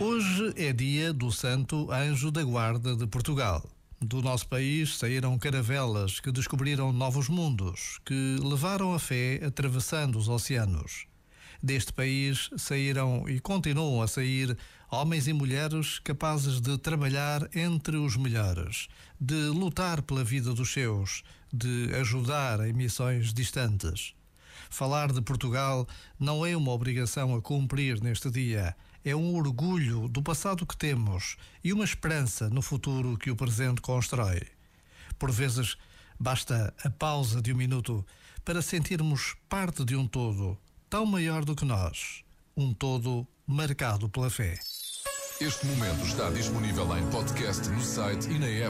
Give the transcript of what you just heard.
Hoje é dia do Santo Anjo da Guarda de Portugal. Do nosso país saíram caravelas que descobriram novos mundos, que levaram a fé atravessando os oceanos. Deste país saíram e continuam a sair homens e mulheres capazes de trabalhar entre os melhores, de lutar pela vida dos seus, de ajudar em missões distantes. Falar de Portugal não é uma obrigação a cumprir neste dia, é um orgulho do passado que temos e uma esperança no futuro que o presente constrói. Por vezes, basta a pausa de um minuto para sentirmos parte de um todo tão maior do que nós, um todo marcado pela fé. Este momento está disponível em podcast no site e na app.